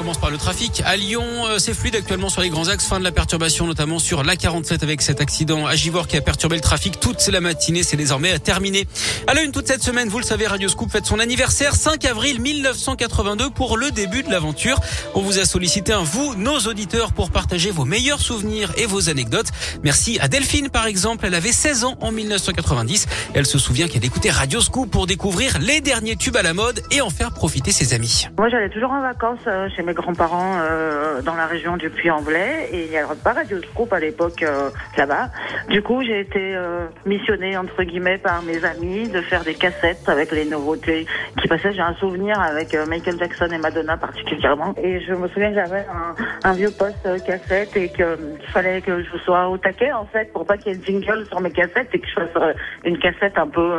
Commence par le trafic. À Lyon, euh, c'est fluide actuellement sur les grands axes. Fin de la perturbation, notamment sur l'A47 avec cet accident à Givor qui a perturbé le trafic toute la matinée. C'est désormais terminé. À la une toute cette semaine, vous le savez, Radio Scoop fête son anniversaire 5 avril 1982 pour le début de l'aventure. On vous a sollicité un vous, nos auditeurs, pour partager vos meilleurs souvenirs et vos anecdotes. Merci à Delphine, par exemple. Elle avait 16 ans en 1990. Elle se souvient qu'elle écoutait Radio Scoop pour découvrir les derniers tubes à la mode et en faire profiter ses amis. Moi, j'allais toujours en vacances euh, grands-parents euh, dans la région du Puy-en-Velay et il n'y avait pas Radio Scoop à l'époque euh, là-bas. Du coup, j'ai été euh, missionnée entre guillemets par mes amis de faire des cassettes avec les nouveautés qui passaient. J'ai un souvenir avec euh, Michael Jackson et Madonna particulièrement et je me souviens que j'avais un, vieux poste euh, cassette et qu'il fallait que je sois au taquet en fait pour pas qu'il y ait de jingle sur mes cassettes et que je fasse euh, une cassette un peu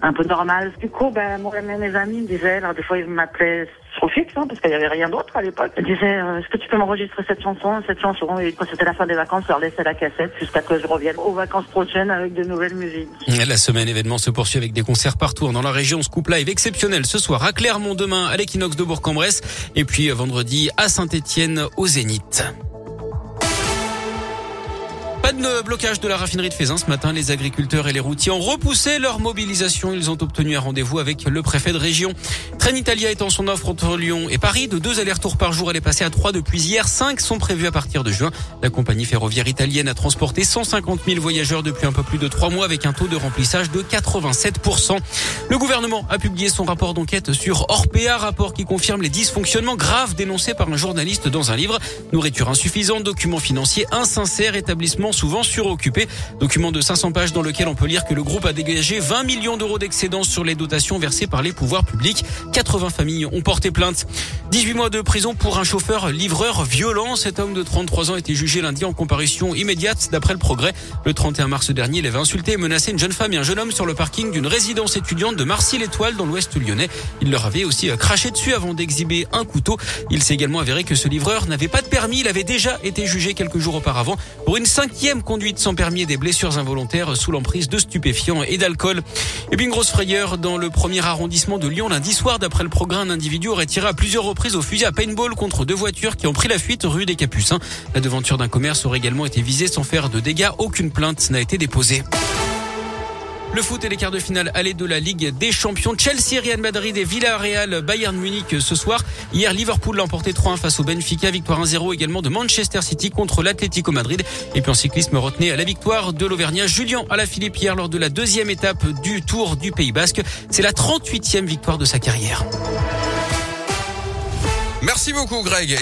un peu normale. Du coup, ben moi et mes amis me disaient, alors des fois ils m'appelaient fixe, hein, parce qu'il n'y avait rien d'autre à l'époque. Ils disaient, euh, est-ce que tu peux m'enregistrer cette chanson, cette chanson Et quand c'était la fin des vacances, je leur laissais la cassette jusqu'à ce que je revienne aux vacances prochaines avec de nouvelles musiques. La semaine événement se poursuit avec des concerts partout dans la région. Scoop Live exceptionnel ce soir à Clermont, demain à l'Equinox de Bourg-en-Bresse et puis euh, vendredi à Saint-Étienne au Zénith. Pas de blocage de la raffinerie de Fézin ce matin. Les agriculteurs et les routiers ont repoussé leur mobilisation. Ils ont obtenu un rendez-vous avec le préfet de région. Trenitalia étend son offre entre Lyon et Paris. De deux allers-retours par jour, elle est passée à trois depuis hier. Cinq sont prévus à partir de juin. La compagnie ferroviaire italienne a transporté 150 000 voyageurs depuis un peu plus de trois mois avec un taux de remplissage de 87%. Le gouvernement a publié son rapport d'enquête sur Orpea, rapport qui confirme les dysfonctionnements graves dénoncés par un journaliste dans un livre. Nourriture insuffisante, documents financiers insincères, établissements souvent suroccupés. Document de 500 pages dans lequel on peut lire que le groupe a dégagé 20 millions d'euros d'excédents sur les dotations versées par les pouvoirs publics. 80 familles ont porté plainte. 18 mois de prison pour un chauffeur livreur violent. Cet homme de 33 ans a été jugé lundi en comparution immédiate d'après le progrès. Le 31 mars dernier, il avait insulté et menacé une jeune femme et un jeune homme sur le parking d'une résidence étudiante de Marcy-l'Étoile dans l'ouest lyonnais. Il leur avait aussi craché dessus avant d'exhiber un couteau. Il s'est également avéré que ce livreur n'avait pas de permis. Il avait déjà été jugé quelques jours auparavant pour une cinquième conduite sans permis et des blessures involontaires sous l'emprise de stupéfiants et d'alcool. Et puis une grosse frayeur dans le premier arrondissement de Lyon lundi soir. D'après le progrès, un individu aurait tiré à plusieurs reprises au fusil à paintball contre deux voitures qui ont pris la fuite rue des Capucins. La devanture d'un commerce aurait également été visée sans faire de dégâts. Aucune plainte n'a été déposée. Le foot et les quarts de finale aller de la Ligue des Champions. Chelsea, Real Madrid et Villarreal, Bayern Munich ce soir. Hier, Liverpool l'a emporté 3-1 face au Benfica. Victoire 1-0 également de Manchester City contre l'Atlético Madrid. Et puis en cyclisme, retenez la victoire de l'Auvergnat Julien Alaphilippe hier lors de la deuxième étape du Tour du Pays Basque. C'est la 38e victoire de sa carrière. Merci beaucoup Greg.